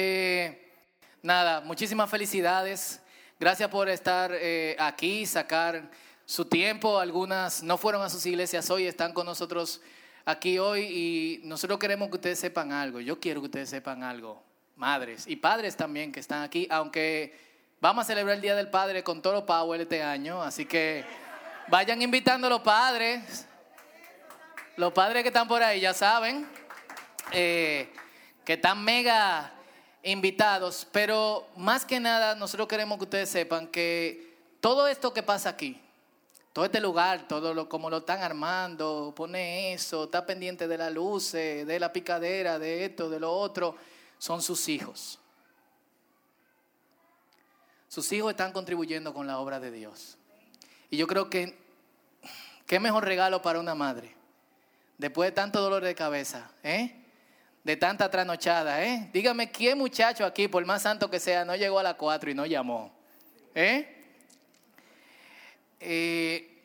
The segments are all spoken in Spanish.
eh, nada, muchísimas felicidades. Gracias por estar eh, aquí, sacar su tiempo. Algunas no fueron a sus iglesias hoy, están con nosotros aquí hoy y nosotros queremos que ustedes sepan algo. Yo quiero que ustedes sepan algo, madres y padres también que están aquí, aunque vamos a celebrar el Día del Padre con Toro Power este año, así que vayan invitando a los padres, los padres que están por ahí, ya saben, eh, que están mega invitados, pero más que nada nosotros queremos que ustedes sepan que todo esto que pasa aquí, todo este lugar, todo lo, como lo están armando, pone eso, está pendiente de la luz, de la picadera, de esto, de lo otro, son sus hijos. Sus hijos están contribuyendo con la obra de Dios. Y yo creo que qué mejor regalo para una madre, después de tanto dolor de cabeza, ¿eh? De tanta trasnochada. ¿eh? Dígame, ¿quién muchacho aquí, por más santo que sea, no llegó a las cuatro y no llamó? ¿Eh? Eh,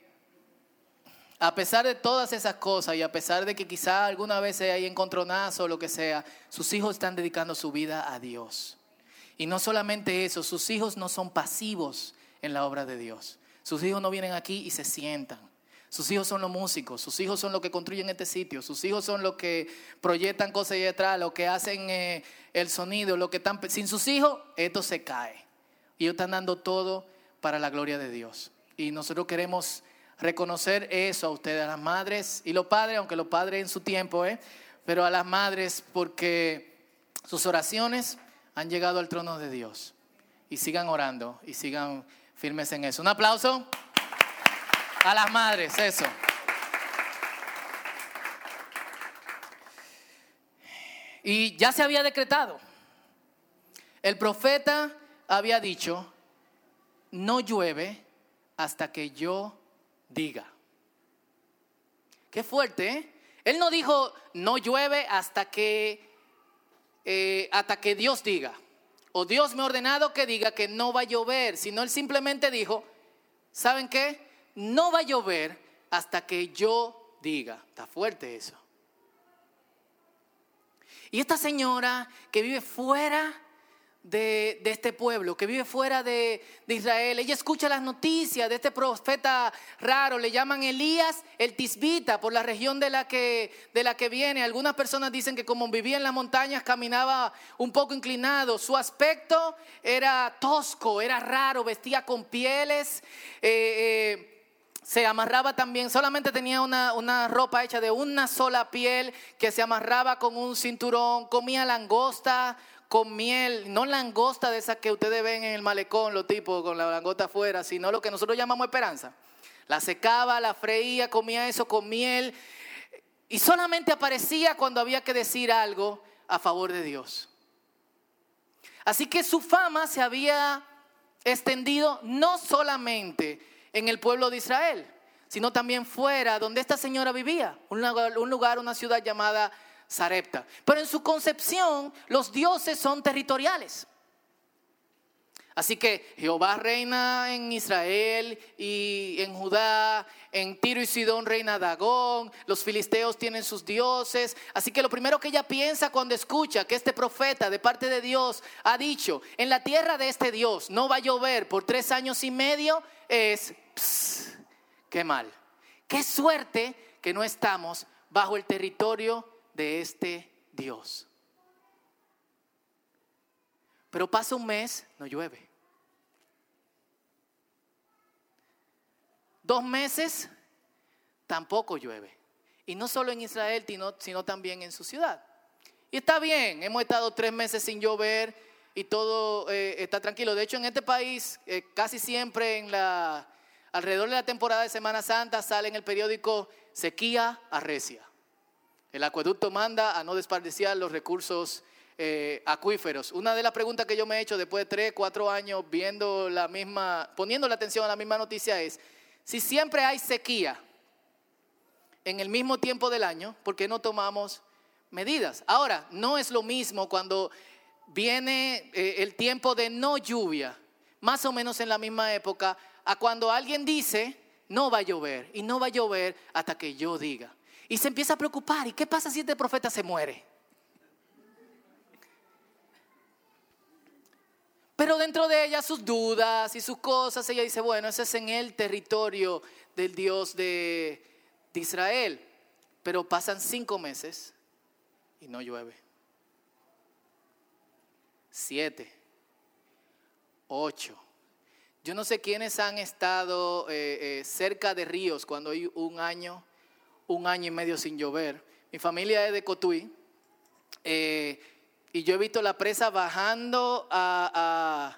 a pesar de todas esas cosas y a pesar de que quizá alguna vez hay encontronazo o lo que sea, sus hijos están dedicando su vida a Dios. Y no solamente eso, sus hijos no son pasivos en la obra de Dios. Sus hijos no vienen aquí y se sientan. Sus hijos son los músicos, sus hijos son los que construyen este sitio, sus hijos son los que proyectan cosas ahí detrás, los que hacen eh, el sonido, lo que están... Sin sus hijos, esto se cae. Y ellos están dando todo para la gloria de Dios. Y nosotros queremos reconocer eso a ustedes, a las madres y los padres, aunque los padres en su tiempo, ¿eh? pero a las madres porque sus oraciones han llegado al trono de Dios. Y sigan orando y sigan firmes en eso. Un aplauso a las madres, eso. Y ya se había decretado. El profeta había dicho, no llueve hasta que yo diga. Qué fuerte, ¿eh? Él no dijo, no llueve hasta que, eh, hasta que Dios diga. O Dios me ha ordenado que diga que no va a llover, sino él simplemente dijo, ¿saben qué? No va a llover hasta que yo diga. Está fuerte eso. Y esta señora que vive fuera de, este pueblo, que vive fuera de, Israel. Ella escucha las noticias de este profeta raro, le llaman Elías el Tisbita, por la región de la, que, de la que viene. Algunas personas dicen que como vivía en las montañas, caminaba un poco inclinado. Su aspecto era tosco, era raro, vestía con pieles. Eh, eh, se amarraba también, solamente tenía una, una, ropa hecha de una sola piel que se amarraba con un cinturón, comía langosta, con miel, no langosta de esas que ustedes ven en el malecón, los tipos con la langosta afuera, sino lo que nosotros llamamos esperanza. La secaba, la freía, comía eso con miel y solamente aparecía cuando había que decir algo a favor de Dios. Así que su fama se había extendido no solamente en el pueblo de Israel, sino también fuera donde esta señora vivía, un lugar, un lugar una ciudad llamada Sarepta. Pero en su concepción los dioses son territoriales. Así que Jehová reina en Israel y en Judá, en Tiro y Sidón reina Dagón, los filisteos tienen sus dioses. Así que lo primero que ella piensa cuando escucha que este profeta de parte de Dios ha dicho, en la tierra de este Dios no va a llover por tres años y medio, es, qué mal. Qué suerte que no estamos bajo el territorio de este Dios. Pero pasa un mes, no llueve. Dos meses, tampoco llueve. Y no solo en Israel, sino, también en su ciudad. Y está bien, hemos estado tres meses sin llover y todo eh, está tranquilo. De hecho, en este país, eh, casi siempre en la, alrededor de la temporada de Semana Santa sale en el periódico sequía arrecia. El acueducto manda a no desperdiciar los recursos eh, acuíferos. Una de las preguntas que yo me he hecho después de tres, cuatro años viendo la misma, poniendo la atención a la misma noticia es, si siempre hay sequía en el mismo tiempo del año, ¿por qué no tomamos medidas? Ahora, no es lo mismo cuando viene eh, el tiempo de no lluvia, más o menos en la misma época, a cuando alguien dice, no va a llover, y no va a llover hasta que yo diga. Y se empieza a preocupar. ¿Y qué pasa si este profeta se muere? Pero dentro de ella sus dudas y sus cosas, ella dice, bueno, ese es en el territorio del Dios de, de Israel. Pero pasan cinco meses y no llueve. Siete, ocho. Yo no sé quiénes han estado eh, eh, cerca de ríos cuando hay un año, un año y medio sin llover. Mi familia es de Cotuí eh, y yo he visto la presa bajando a,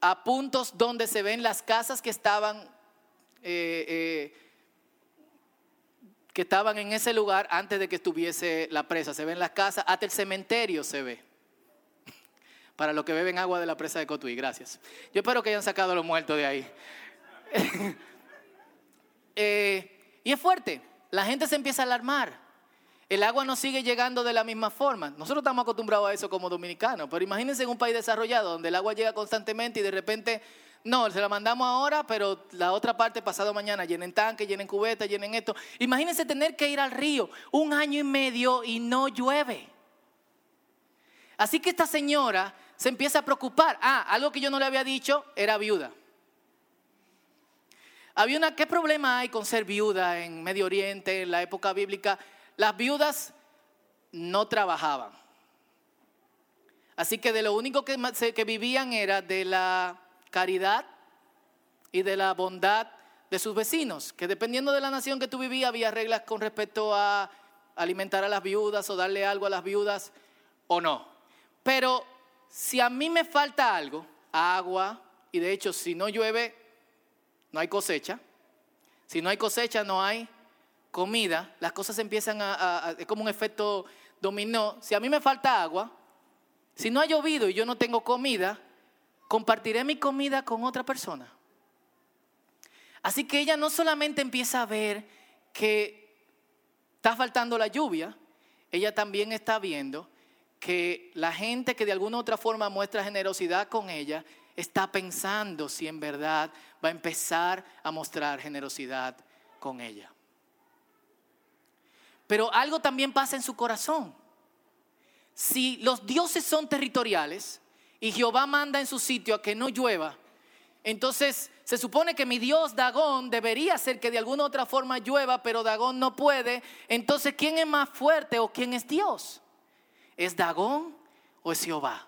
a, puntos donde se ven las casas que estaban que estaban en ese lugar antes de que estuviese la presa. Se ven las casas, hasta el cementerio se ve para los que beben agua de la presa de Cotuí. Gracias. Yo espero que hayan sacado a los muertos de ahí. Eh, y es fuerte. La gente se empieza a alarmar. El agua no sigue llegando de la misma forma. Nosotros estamos acostumbrados a eso como dominicanos, pero imagínense en un país desarrollado donde el agua llega constantemente y de repente, no, se la mandamos ahora, pero la otra parte pasado mañana llenen tanques, llenen cubetas, llenen esto. Imagínense tener que ir al río un año y medio y no llueve. Así que esta señora se empieza a preocupar. Ah, algo que yo no le había dicho, era viuda. Había una, ¿qué problema hay con ser viuda en Medio Oriente, en la época bíblica? Las viudas no trabajaban. Así que de lo único que, vivían era de la caridad y de la bondad de sus vecinos, que dependiendo de la nación que tú vivías había reglas con respecto a alimentar a las viudas o darle algo a las viudas o no. Pero si a mí me falta algo, agua, y de hecho si no llueve, no hay cosecha, si no hay cosecha, no hay comida, las cosas empiezan a, es como un efecto dominó. Si a mí me falta agua, si no ha llovido y yo no tengo comida, compartiré mi comida con otra persona. Así que ella no solamente empieza a ver que está faltando la lluvia, ella también está viendo que la gente que de alguna u otra forma muestra generosidad con ella está pensando si en verdad va a empezar a mostrar generosidad con ella. Pero algo también pasa en su corazón. Si los dioses son territoriales y Jehová manda en su sitio a que no llueva, entonces se supone que mi Dios Dagón debería ser que de alguna u otra forma llueva, pero Dagón no puede. Entonces, ¿quién es más fuerte o quién es Dios? ¿Es Dagón o es Jehová?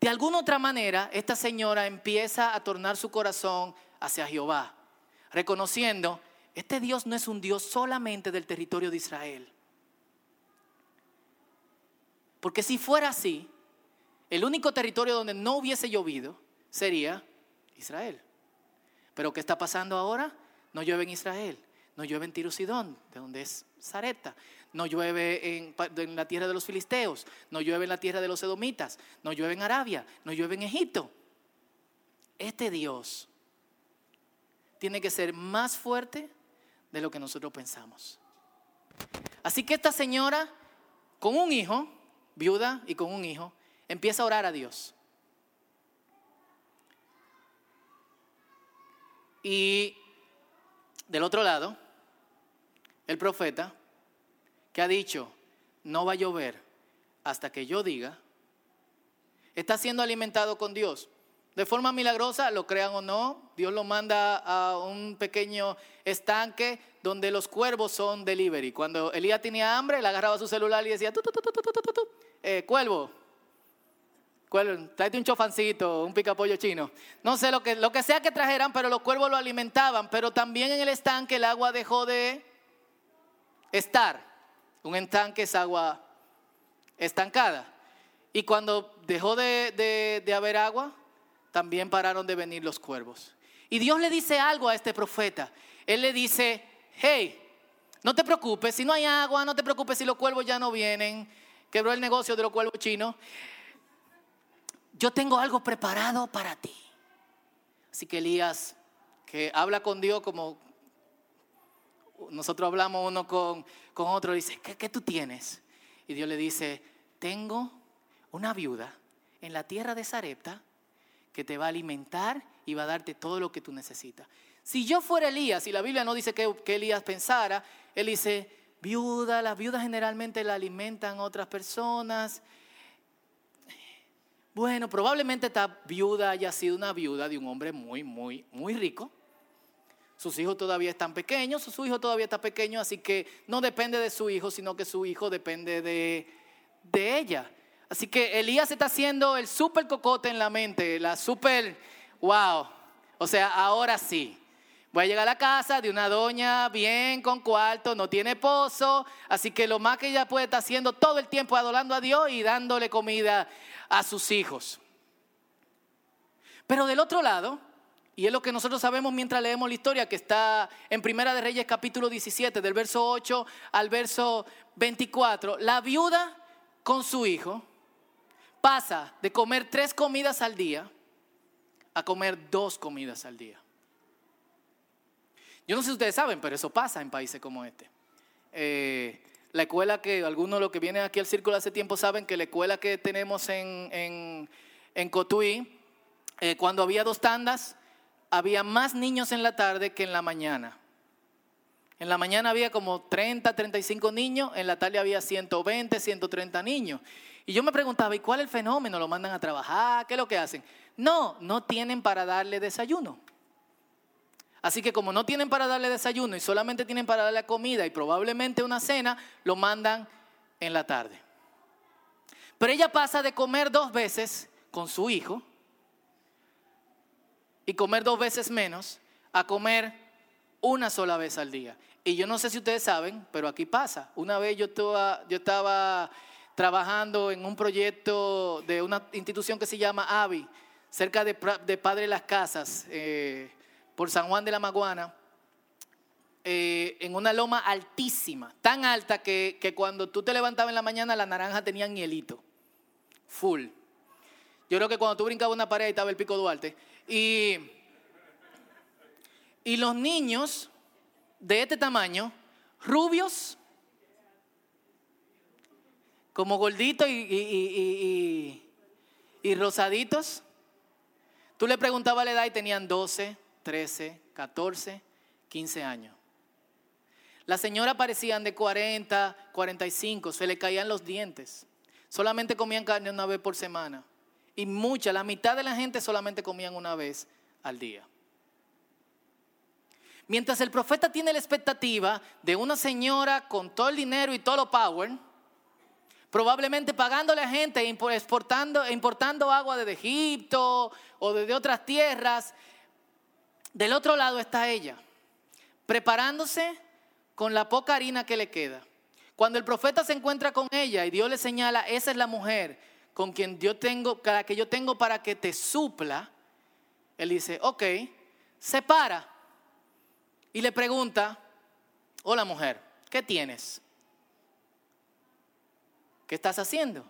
De alguna otra manera, esta señora empieza a tornar su corazón hacia Jehová, reconociendo, este Dios no es un Dios solamente del territorio de Israel. Porque si fuera así, el único territorio donde no hubiese llovido sería Israel. Pero ¿qué está pasando ahora? No llueve en Israel, no llueve en Tiro Sidón, de donde es Zareta, no llueve en, la tierra de los filisteos, no llueve en la tierra de los edomitas, no llueve en Arabia, no llueve en Egipto. Este Dios tiene que ser más fuerte de lo que nosotros pensamos. Así que esta señora, con un hijo, viuda y con un hijo, empieza a orar a Dios. Y del otro lado, el profeta que ha dicho, no va a llover hasta que yo diga, está siendo alimentado con Dios. De forma milagrosa, lo crean o no, Dios lo manda a un pequeño estanque donde los cuervos son delivery. Cuando Elías tenía hambre, él agarraba su celular y decía, tu, tu, eh, cuervo, cuervo, tráete un chofancito, un picapollo chino. No sé lo que sea que trajeran, pero los cuervos lo alimentaban. Pero también en el estanque el agua dejó de estar. Un estanque es agua estancada. Y cuando dejó de, haber agua, también pararon de venir los cuervos. Y Dios le dice algo a este profeta. Él le dice, hey, no te preocupes, si no hay agua, no te preocupes si los cuervos ya no vienen. Quebró el negocio de los cuervos chinos. Yo tengo algo preparado para ti. Así que Elías, que habla con Dios como nosotros hablamos uno con, con otro, dice, ¿qué, ¿qué tú tienes? Y Dios le dice, tengo una viuda en la tierra de Sarepta que te va a alimentar y va a darte todo lo que tú necesitas. Si yo fuera Elías, y la Biblia no dice que, que Elías pensara, él dice, viuda, las viudas generalmente la alimentan otras personas. Bueno, probablemente esta viuda haya sido una viuda de un hombre muy, muy, muy rico. Sus hijos todavía están pequeños, su hijo todavía está pequeño, así que no depende de su hijo, sino que su hijo depende de, de ella. Así que Elías está haciendo el super cocote en la mente, la super, wow. O sea, ahora sí. Voy a llegar a la casa de una doña bien con cuarto, no tiene pozo, así que lo más que ella puede estar haciendo todo el tiempo adorando a Dios y dándole comida a sus hijos. Pero del otro lado, y es lo que nosotros sabemos mientras leemos la historia que está en Primera de Reyes capítulo 17, del verso 8 al verso 24, la viuda con su hijo pasa de comer tres comidas al día a comer dos comidas al día. Yo no sé si ustedes saben, pero eso pasa en países como este. Eh, la escuela que, algunos de los que vienen aquí al círculo hace tiempo saben que la escuela que tenemos en, en, Cotuí, eh, cuando había dos tandas, había más niños en la tarde que en la mañana. En la mañana había como 30, 35 niños, en la tarde había 120, 130 niños. Y yo me preguntaba, ¿y cuál es el fenómeno? ¿Lo mandan a trabajar? ¿Qué es lo que hacen? No, no tienen para darle desayuno. Así que como no tienen para darle desayuno y solamente tienen para darle comida y probablemente una cena, lo mandan en la tarde. Pero ella pasa de comer dos veces con su hijo y comer dos veces menos a comer una sola vez al día. Y yo no sé si ustedes saben, pero aquí pasa. Una vez yo estaba, trabajando en un proyecto de una institución que se llama AVI, cerca de, Padre Las Casas, eh, por San Juan de la Maguana, eh, en una loma altísima, tan alta que, que, cuando tú te levantabas en la mañana la naranja tenía hielito, full. Yo creo que cuando tú brincabas una pared ahí estaba el Pico Duarte. Y, y los niños de este tamaño, rubios, como gorditos y, y, rosaditos. Tú le preguntabas la edad y tenían 12, 13, 14, 15 años. Las señoras parecían de 40, 45, se le caían los dientes. Solamente comían carne una vez por semana. Y mucha, la mitad de la gente solamente comían una vez al día. Mientras el profeta tiene la expectativa de una señora con todo el dinero y todo lo power, probablemente pagándole a gente exportando, importando agua desde Egipto o desde otras tierras. Del otro lado está ella, preparándose con la poca harina que le queda. Cuando el profeta se encuentra con ella y Dios le señala, esa es la mujer con quien yo tengo, la que yo tengo para que te supla, él dice, ok, se para y le pregunta, hola mujer, ¿qué tienes? ¿Qué estás haciendo?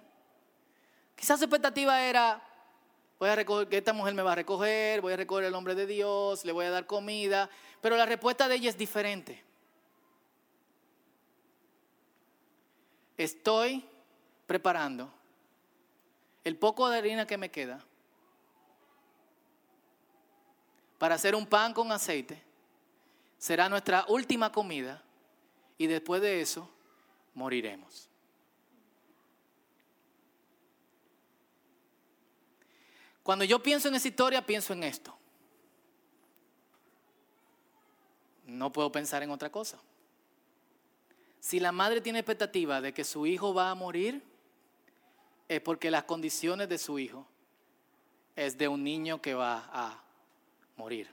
Quizás su expectativa era, voy a recoger, que esta mujer me va a recoger, voy a recoger el nombre de Dios, le voy a dar comida, pero la respuesta de ella es diferente. Estoy preparando el poco de harina que me queda para hacer un pan con aceite. Será nuestra última comida y después de eso moriremos. Cuando yo pienso en esa historia, pienso en esto. No puedo pensar en otra cosa. Si la madre tiene expectativa de que su hijo va a morir, es porque las condiciones de su hijo es de un niño que va a morir.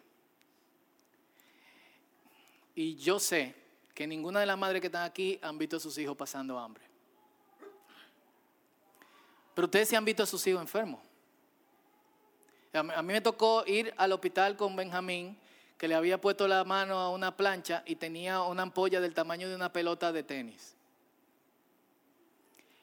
Y yo sé que ninguna de las madres que están aquí han visto a sus hijos pasando hambre. Pero ustedes sí han visto a sus hijos enfermos. A mí me tocó ir al hospital con Benjamín, que le había puesto la mano a una plancha y tenía una ampolla del tamaño de una pelota de tenis.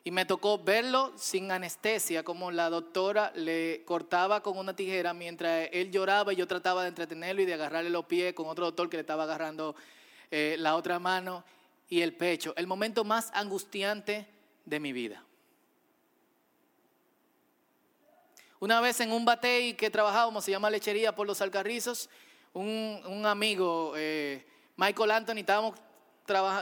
Y me tocó verlo sin anestesia, como la doctora le cortaba con una tijera mientras él lloraba y yo trataba de entretenerlo y de agarrarle los pies con otro doctor que le estaba agarrando eh, la otra mano y el pecho. El momento más angustiante de mi vida. Una vez en un batey que trabajábamos, se llama Lechería por los Alcarrizos, un, amigo, eh, Michael Anthony, estábamos,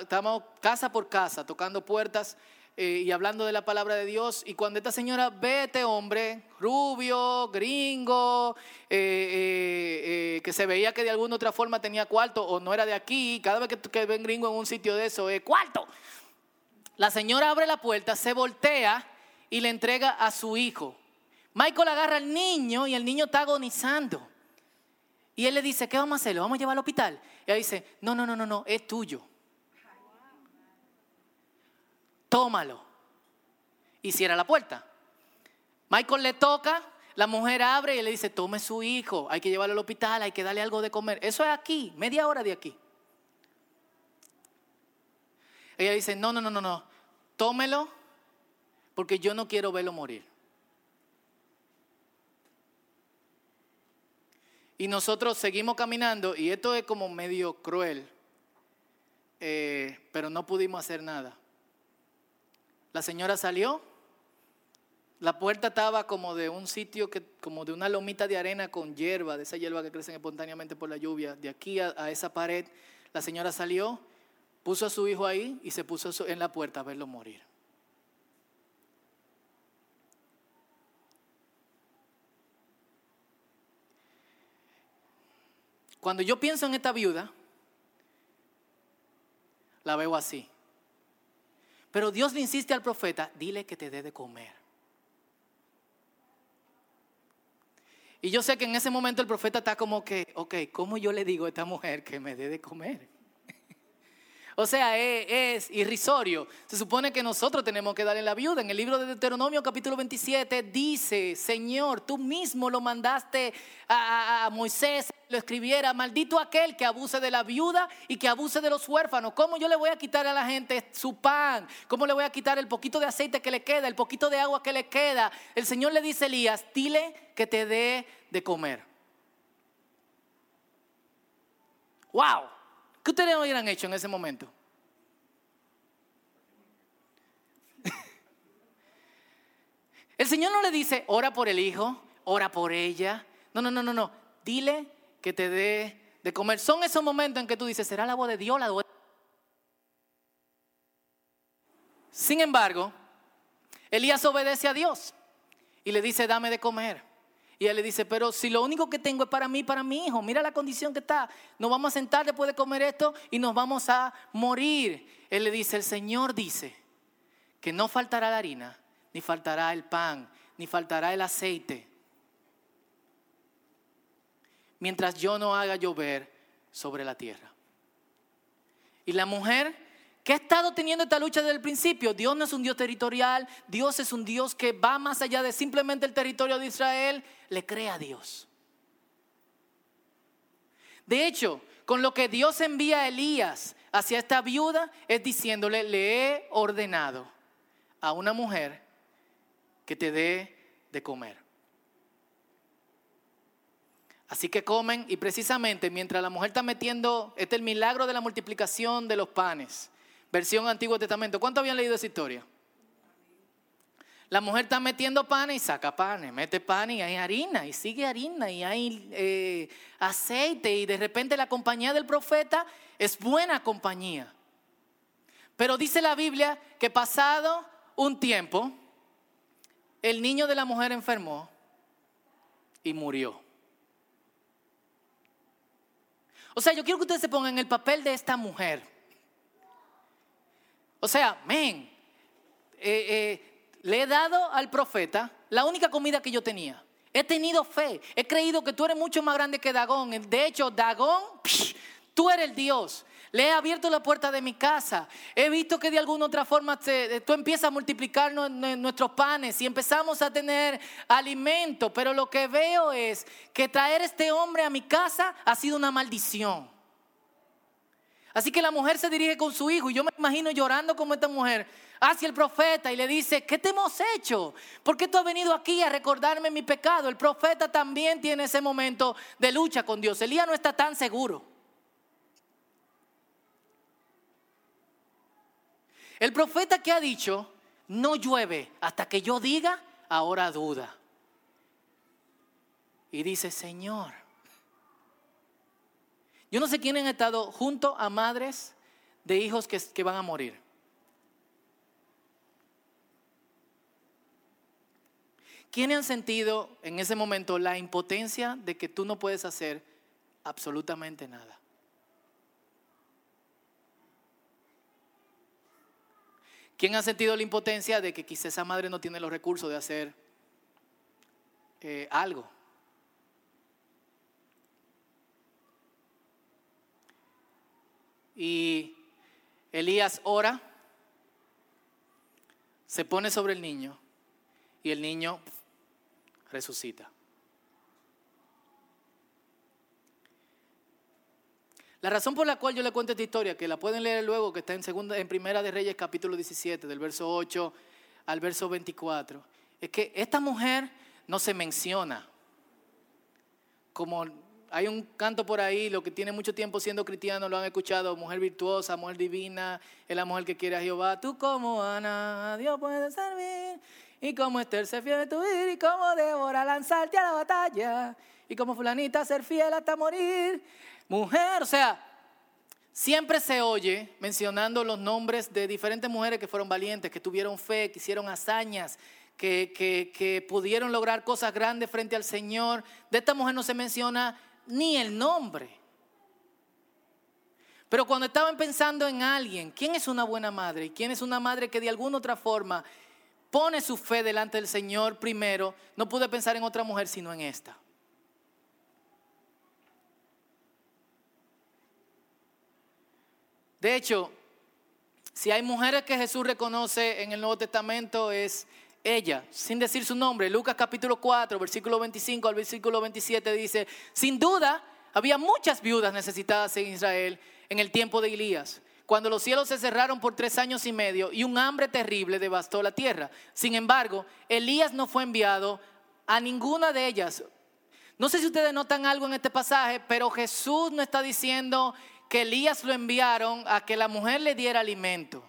estábamos casa por casa tocando puertas eh, y hablando de la palabra de Dios. Y cuando esta señora ve a este hombre, rubio, gringo, eh, que se veía que de alguna otra forma tenía cuarto o no era de aquí, cada vez que, que ven gringo en un sitio de eso, es cuarto. La señora abre la puerta, se voltea y le entrega a su hijo. Michael agarra al niño y el niño está agonizando. Y él le dice, ¿qué vamos a hacer? ¿Lo vamos a llevar al hospital? Y ella dice, no, no, no, no, no, es tuyo. Tómalo. Y cierra la puerta. Michael le toca, la mujer abre y le dice, tome su hijo, hay que llevarlo al hospital, hay que darle algo de comer. Eso es aquí, media hora de aquí. Ella dice, no, no, no, no, no, tómelo porque yo no quiero verlo morir. Y nosotros seguimos caminando y esto es como medio cruel, eh, pero no pudimos hacer nada. La señora salió, la puerta estaba como de un sitio, que, como de una lomita de arena con hierba, de esa hierba que crecen espontáneamente por la lluvia. De aquí a, a esa pared, la señora salió, puso a su hijo ahí y se puso en la puerta a verlo morir. Cuando yo pienso en esta viuda, la veo así. Pero Dios le insiste al profeta, dile que te dé de comer. Y yo sé que en ese momento el profeta está como que, ok, ¿cómo yo le digo a esta mujer que me dé de comer? O sea, es, irrisorio. Se supone que nosotros tenemos que darle la viuda. En el libro de Deuteronomio capítulo 27 dice, Señor, tú mismo lo mandaste a, a Moisés lo escribiera, maldito aquel que abuse de la viuda y que abuse de los huérfanos. ¿Cómo yo le voy a quitar a la gente su pan? ¿Cómo le voy a quitar el poquito de aceite que le queda, el poquito de agua que le queda? El Señor le dice a Elías, dile que te dé de comer. ¡Wow! ¿Qué ustedes hubieran hecho en ese momento? El Señor no le dice, ora por el hijo, ora por ella. No, no, no, no, no. Dile que te dé de comer. Son esos momentos en que tú dices, ¿será la voz de Dios la voz Sin embargo, Elías obedece a Dios y le dice, dame de comer. Y él le dice, pero si lo único que tengo es para mí, para mi hijo, mira la condición que está. Nos vamos a sentar después de comer esto y nos vamos a morir. Él le dice, el Señor dice que no faltará la harina, ni faltará el pan, ni faltará el aceite, mientras yo no haga llover sobre la tierra. Y la mujer ¿Qué ha estado teniendo esta lucha desde el principio? Dios no es un Dios territorial, Dios es un Dios que va más allá de simplemente el territorio de Israel, le cree a Dios. De hecho, con lo que Dios envía a Elías hacia esta viuda es diciéndole, le he ordenado a una mujer que te dé de comer. Así que comen y precisamente mientras la mujer está metiendo, este es el milagro de la multiplicación de los panes versión Antiguo Testamento. ¿Cuántos habían leído esa historia? La mujer está metiendo pan y saca pan, mete pan y hay harina, y sigue harina, y hay eh, aceite, y de repente la compañía del profeta es buena compañía. Pero dice la Biblia que pasado un tiempo, el niño de la mujer enfermó y murió. O sea, yo quiero que ustedes se pongan en el papel de esta mujer. O sea, men, eh, eh, le he dado al profeta la única comida que yo tenía. He tenido fe, he creído que tú eres mucho más grande que Dagón. De hecho, Dagón, tú eres el Dios. Le he abierto la puerta de mi casa. He visto que de alguna otra forma tú empiezas a multiplicar nuestros panes y empezamos a tener alimento. Pero lo que veo es que traer este hombre a mi casa ha sido una maldición. Así que la mujer se dirige con su hijo y yo me imagino llorando como esta mujer hacia el profeta y le dice, ¿qué te hemos hecho? ¿Por qué tú has venido aquí a recordarme mi pecado? El profeta también tiene ese momento de lucha con Dios. Elías no está tan seguro. El profeta que ha dicho, no llueve hasta que yo diga, ahora duda. Y dice, Señor, yo no sé quién han estado junto a madres de hijos que, van a morir. ¿Quiénes han sentido en ese momento la impotencia de que tú no puedes hacer absolutamente nada? ¿Quién ha sentido la impotencia de que quizá esa madre no tiene los recursos de hacer eh, algo? Y Elías ora, se pone sobre el niño y el niño resucita. La razón por la cual yo le cuento esta historia, que la pueden leer luego, que está en, Primera de Reyes capítulo 17, del verso 8 al verso 24, es que esta mujer no se menciona como hay un canto por ahí, lo que tiene mucho tiempo siendo cristiano lo han escuchado, mujer virtuosa, mujer divina, es la mujer que quiere a Jehová. Tú como Ana, Dios puede servir, y como Esther ser fiel a tu vida, y como Débora lanzarte a la batalla, y como fulanita ser fiel hasta morir. Mujer, o sea, siempre se oye mencionando los nombres de diferentes mujeres que fueron valientes, que tuvieron fe, que hicieron hazañas, que, que, que, pudieron lograr cosas grandes frente al Señor. De esta mujer no se menciona ni el nombre. Pero cuando estaban pensando en alguien, ¿quién es una buena madre? ¿Quién es una madre que de alguna otra forma pone su fe delante del Señor primero? No pude pensar en otra mujer sino en esta. De hecho, si hay mujeres que Jesús reconoce en el Nuevo Testamento es ella, sin decir su nombre. Lucas capítulo 4, versículo 25 al versículo 27 dice, sin duda había muchas viudas necesitadas en Israel en el tiempo de Elías, cuando los cielos se cerraron por tres años y medio y un hambre terrible devastó la tierra. Sin embargo, Elías no fue enviado a ninguna de ellas. No sé si ustedes notan algo en este pasaje, pero Jesús no está diciendo que Elías lo enviaron a que la mujer le diera alimento.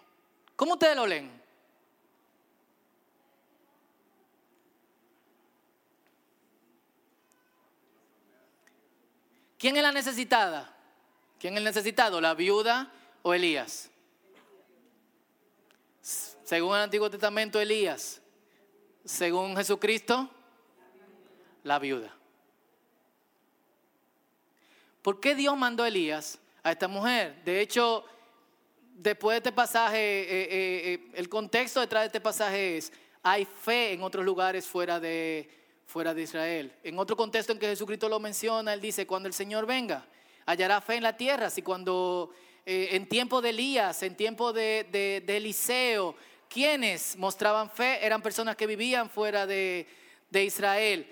¿Cómo ustedes lo leen? ¿Quién es la necesitada? ¿Quién es el necesitado? ¿La viuda o Elías? Según el Antiguo Testamento, Elías. Según Jesucristo, la viuda. ¿Por qué Dios mandó a Elías a esta mujer? De hecho, después de este pasaje, eh, eh, eh, el contexto detrás de este pasaje es, hay fe en otros lugares fuera de, fuera de Israel. En otro contexto en que Jesucristo lo menciona, él dice, cuando el Señor venga, hallará fe en la tierra. Si cuando eh, en tiempo de Elías, en tiempo de, Eliseo, quienes mostraban fe eran personas que vivían fuera de, de Israel.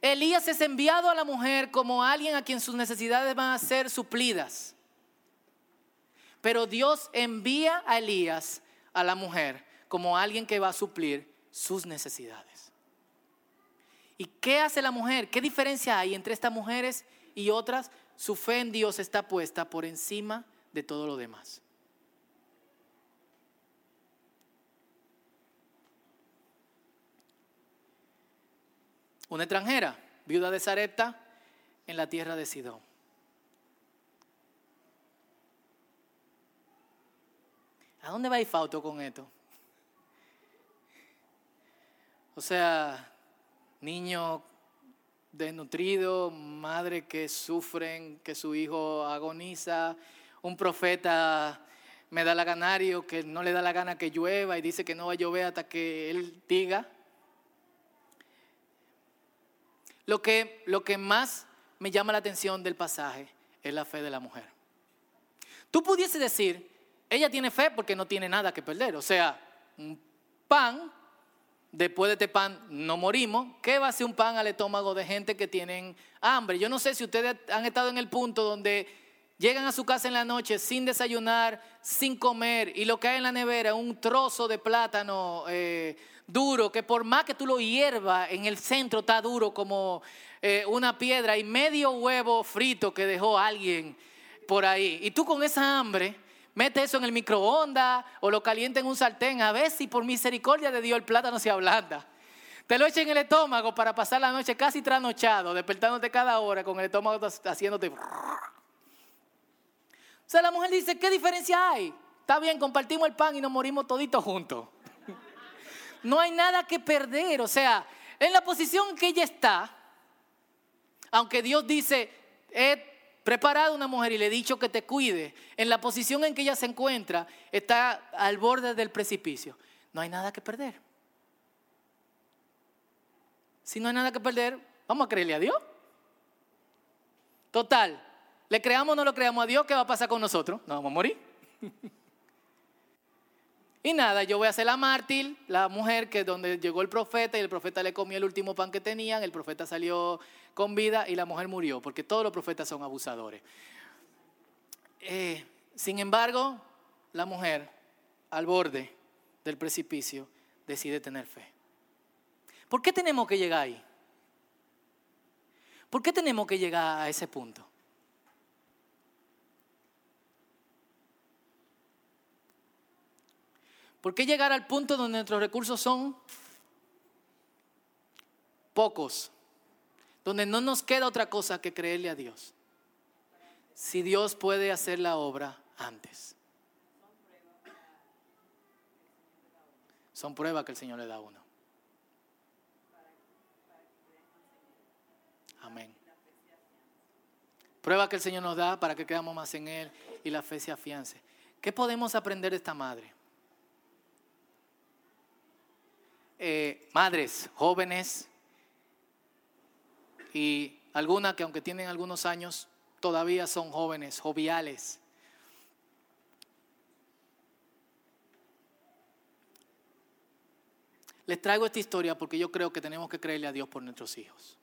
Elías es enviado a la mujer como alguien a quien sus necesidades van a ser suplidas. Pero Dios envía a Elías a la mujer como alguien que va a suplir sus necesidades. ¿Y qué hace la mujer? ¿Qué diferencia hay entre estas mujeres y otras? Su fe en Dios está puesta por encima de todo lo demás. Una extranjera, viuda de Zarepta, en la tierra de Sidón. ¿A dónde va Fauto con esto? O sea, niño desnutrido, madre que sufren, que su hijo agoniza, un profeta me da la ganario que no le da la gana que llueva y dice que no va a llover hasta que él diga. Lo que, lo que más me llama la atención del pasaje es la fe de la mujer. Tú pudiese decir, ella tiene fe porque no tiene nada que perder, o sea, un pan después de este pan no morimos, ¿qué va a ser un pan al estómago de gente que tienen hambre? Yo no sé si ustedes han estado en el punto donde llegan a su casa en la noche sin desayunar, sin comer, y lo que hay en la nevera un trozo de plátano eh, duro, que por más que tú lo hiervas, en el centro está duro como eh, una piedra, y medio huevo frito que dejó alguien por ahí. Y tú con esa hambre mete eso en el microondas o lo calienta en un sartén, a ver si por misericordia de Dios el plátano se ablanda. Te lo echa en el estómago para pasar la noche casi trasnochado, despertándote cada hora con el estómago haciéndote... O sea, la mujer dice, ¿qué diferencia hay? Está bien, compartimos el pan y nos morimos toditos juntos. No hay nada que perder, o sea, en la posición que ella está, aunque Dios dice, he preparado una mujer y le he dicho que te cuide, en la posición en que ella se encuentra, está al borde del precipicio. No hay nada que perder. Si no hay nada que perder, vamos a creerle a Dios. Total, le creamos o no lo creamos a Dios, ¿qué va a pasar con nosotros? No vamos a morir. Y nada, yo voy a ser la mártir, la mujer que donde llegó el profeta y el profeta le comió el último pan que tenían, el profeta salió con vida y la mujer murió, porque todos los profetas son abusadores. Eh, sin embargo, la mujer, al borde del precipicio, decide tener fe. ¿Por qué tenemos que llegar ahí? ¿Por qué tenemos que llegar a ese punto? ¿Por qué llegar al punto donde nuestros recursos son pocos? Donde no nos queda otra cosa que creerle a Dios. Si Dios puede hacer la obra antes. Son pruebas que el Señor le da a uno. Amén. Prueba que el Señor nos da para que creamos más en Él y la fe se afiance. ¿Qué podemos aprender de esta madre? Eh, madres jóvenes y algunas que aunque tienen algunos años, todavía son jóvenes, joviales. Les traigo esta historia porque yo creo que tenemos que creerle a Dios por nuestros hijos.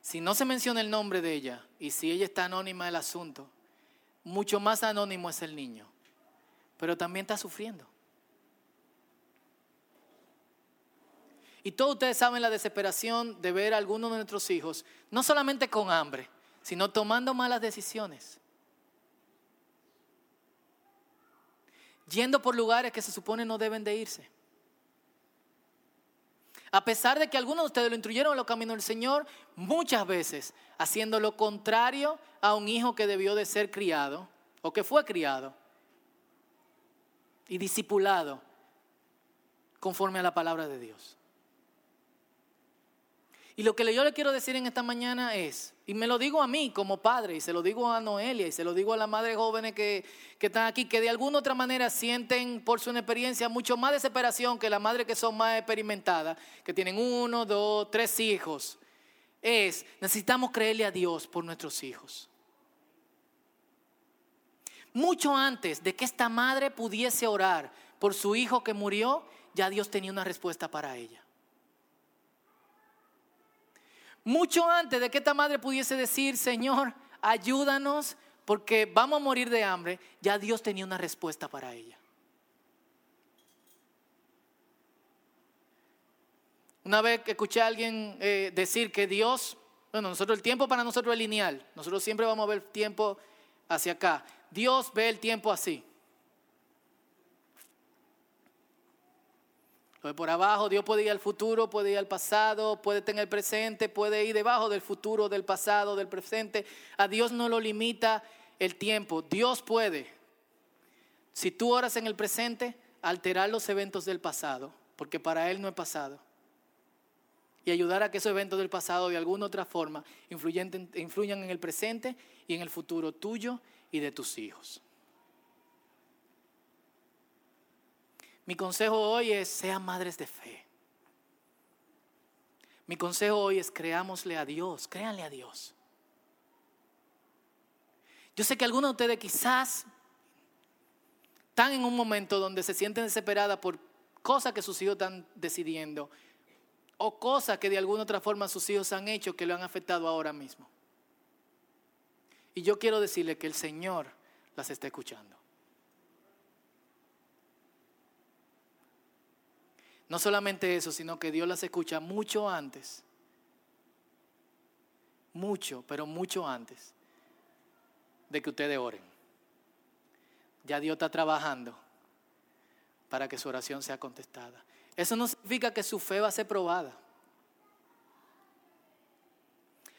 Si no se menciona el nombre de ella y si ella está anónima del asunto, mucho más anónimo es el niño, pero también está sufriendo. Y todos ustedes saben la desesperación de ver a algunos de nuestros hijos, no solamente con hambre, sino tomando malas decisiones. Yendo por lugares que se supone no deben de irse. A pesar de que algunos de ustedes lo instruyeron en los caminos del Señor, muchas veces haciendo lo contrario a un hijo que debió de ser criado o que fue criado y discipulado conforme a la palabra de Dios. Y lo que yo le quiero decir en esta mañana es, y me lo digo a mí como padre, y se lo digo a Noelia, y se lo digo a las madres jóvenes que, que están aquí, que de alguna otra manera sienten por su experiencia mucho más desesperación que las madres que son más experimentadas, que tienen uno, dos, tres hijos, es, necesitamos creerle a Dios por nuestros hijos. Mucho antes de que esta madre pudiese orar por su hijo que murió, ya Dios tenía una respuesta para ella. Mucho antes de que esta madre pudiese decir, Señor, ayúdanos porque vamos a morir de hambre, ya Dios tenía una respuesta para ella. Una vez que escuché a alguien eh, decir que Dios, bueno, nosotros el tiempo para nosotros es lineal, nosotros siempre vamos a ver tiempo hacia acá. Dios ve el tiempo así. Lo de por abajo, Dios puede ir al futuro, puede ir al pasado, puede tener presente, puede ir debajo del futuro, del pasado, del presente. A Dios no lo limita el tiempo. Dios puede, si tú oras en el presente, alterar los eventos del pasado, porque para Él no es pasado. Y ayudar a que esos eventos del pasado de alguna otra forma influyan en el presente y en el futuro tuyo y de tus hijos. Mi consejo hoy es, sean madres de fe. Mi consejo hoy es, creámosle a Dios, créanle a Dios. Yo sé que algunos de ustedes quizás están en un momento donde se sienten desesperadas por cosas que sus hijos están decidiendo o cosas que de alguna otra forma sus hijos han hecho que lo han afectado ahora mismo. Y yo quiero decirle que el Señor las está escuchando. No solamente eso, sino que Dios las escucha mucho antes. Mucho, pero mucho antes de que ustedes oren. Ya Dios está trabajando para que su oración sea contestada. Eso no significa que su fe va a ser probada.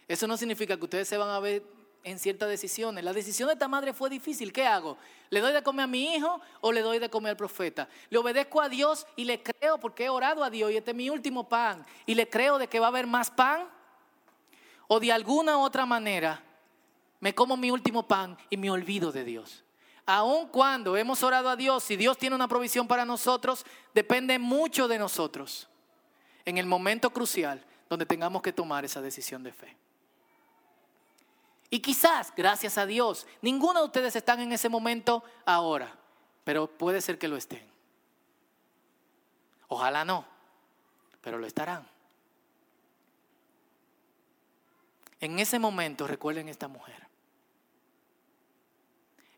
Eso no significa que ustedes se van a ver en ciertas decisiones. La decisión de esta madre fue difícil. ¿Qué hago? ¿Le doy de comer a mi hijo o le doy de comer al profeta? Le obedezco a Dios y le creo porque he orado a Dios y este es mi último pan. Y le creo de que va a haber más pan. O de alguna otra manera me como mi último pan y me olvido de Dios. Aun cuando hemos orado a Dios, si Dios tiene una provisión para nosotros, depende mucho de nosotros. En el momento crucial donde tengamos que tomar esa decisión de fe. Y quizás, gracias a Dios, ninguno de ustedes están en ese momento ahora, pero puede ser que lo estén. Ojalá no, pero lo estarán. En ese momento recuerden esta mujer.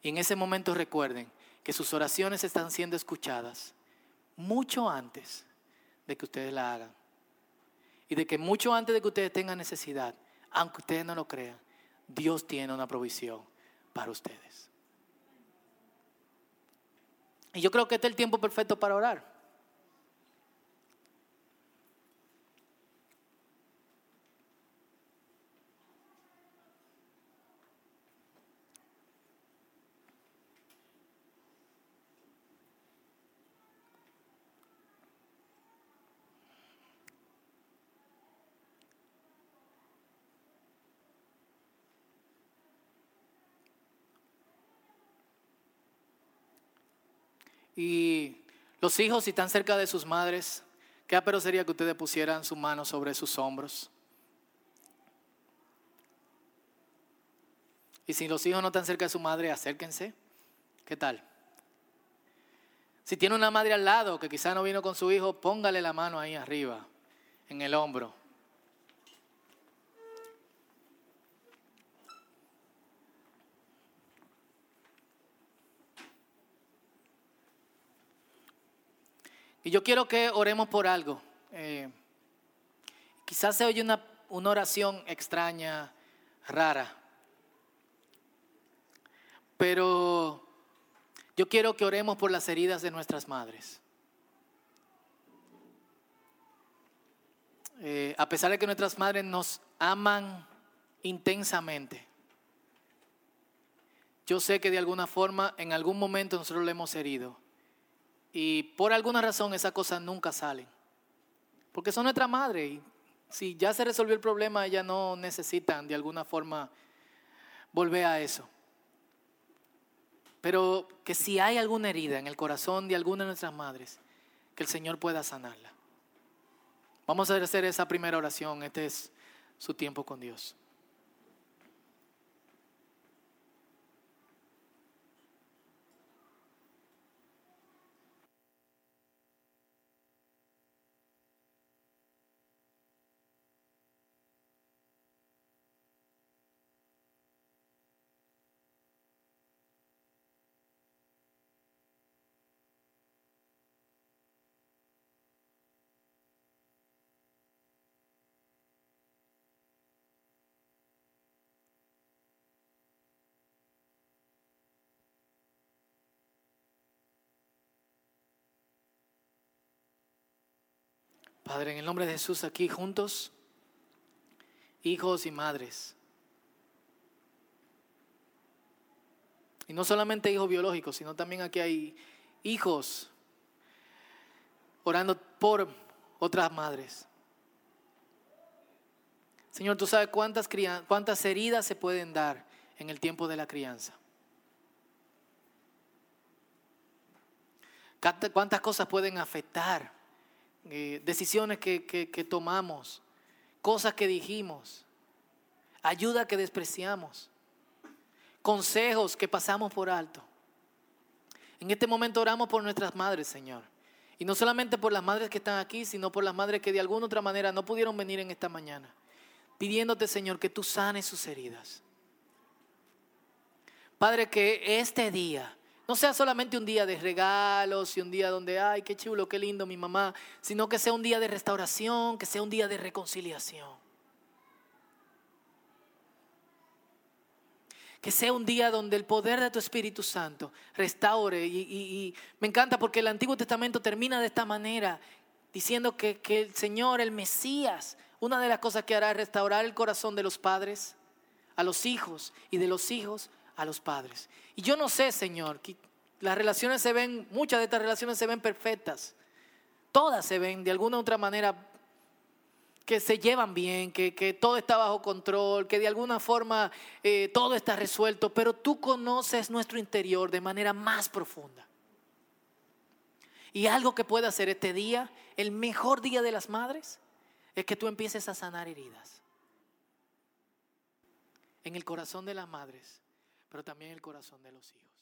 Y en ese momento recuerden que sus oraciones están siendo escuchadas mucho antes de que ustedes la hagan. Y de que mucho antes de que ustedes tengan necesidad, aunque ustedes no lo crean, Dios tiene una provisión para ustedes. Y yo creo que este es el tiempo perfecto para orar. Y los hijos, si están cerca de sus madres, qué apero sería que ustedes pusieran su mano sobre sus hombros. Y si los hijos no están cerca de su madre, acérquense. ¿Qué tal? Si tiene una madre al lado que quizá no vino con su hijo, póngale la mano ahí arriba, en el hombro. Y yo quiero que oremos por algo. Eh, quizás se oye una, una oración extraña, rara. Pero yo quiero que oremos por las heridas de nuestras madres. Eh, a pesar de que nuestras madres nos aman intensamente, yo sé que de alguna forma, en algún momento nosotros le hemos herido. Y por alguna razón esas cosas nunca salen. Porque son nuestra madre y si ya se resolvió el problema, ellas no necesitan de alguna forma volver a eso. Pero que si hay alguna herida en el corazón de alguna de nuestras madres, que el Señor pueda sanarla. Vamos a hacer esa primera oración. Este es su tiempo con Dios. Padre, en el nombre de Jesús, aquí juntos, hijos y madres. Y no solamente hijos biológicos, sino también aquí hay hijos orando por otras madres. Señor, tú sabes cuántas, cuántas heridas se pueden dar en el tiempo de la crianza. Cuántas cosas pueden afectar eh, decisiones que, que tomamos, cosas que dijimos, ayuda que despreciamos, consejos que pasamos por alto. En este momento oramos por nuestras madres, Señor. Y no solamente por las madres que están aquí, sino por las madres que de alguna otra manera no pudieron venir en esta mañana. Pidiéndote, Señor, que tú sanes sus heridas. Padre, que este día no sea solamente un día de regalos y un día donde, ay, qué chulo, qué lindo mi mamá, sino que sea un día de restauración, que sea un día de reconciliación. Que sea un día donde el poder de tu Espíritu Santo restaure. Y, me encanta porque el Antiguo Testamento termina de esta manera, diciendo que, que el Señor, el Mesías, una de las cosas que hará es restaurar el corazón de los padres a los hijos y de los hijos a los padres. Y yo no sé, Señor, que las relaciones se ven, muchas de estas relaciones se ven perfectas. Todas se ven de alguna u otra manera que se llevan bien, que, todo está bajo control, que de alguna forma eh, todo está resuelto, pero tú conoces nuestro interior de manera más profunda. Y algo que puede hacer este día, el mejor día de las madres, es que tú empieces a sanar heridas en el corazón de las madres, pero también el corazón de los hijos.